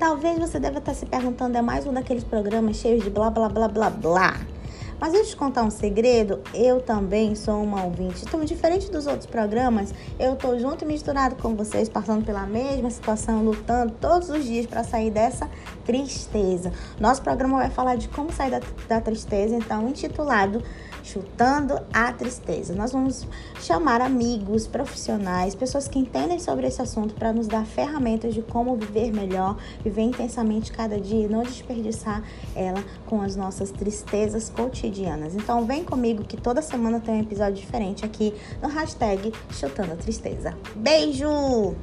talvez você deva estar se perguntando, é mais um daqueles programas cheios de blá blá blá blá blá. Mas eu te contar um segredo, eu também sou uma ouvinte. Então, diferente dos outros programas, eu tô junto e misturado com vocês, passando pela mesma situação, lutando todos os dias para sair dessa tristeza. Nosso programa vai falar de como sair da, da tristeza, então, intitulado Chutando a Tristeza. Nós vamos chamar amigos, profissionais, pessoas que entendem sobre esse assunto para nos dar ferramentas de como viver melhor, viver intensamente cada dia e não desperdiçar ela com as nossas tristezas cotidianas. Então vem comigo que toda semana tem um episódio diferente aqui no hashtag Chutando a Tristeza. Beijo!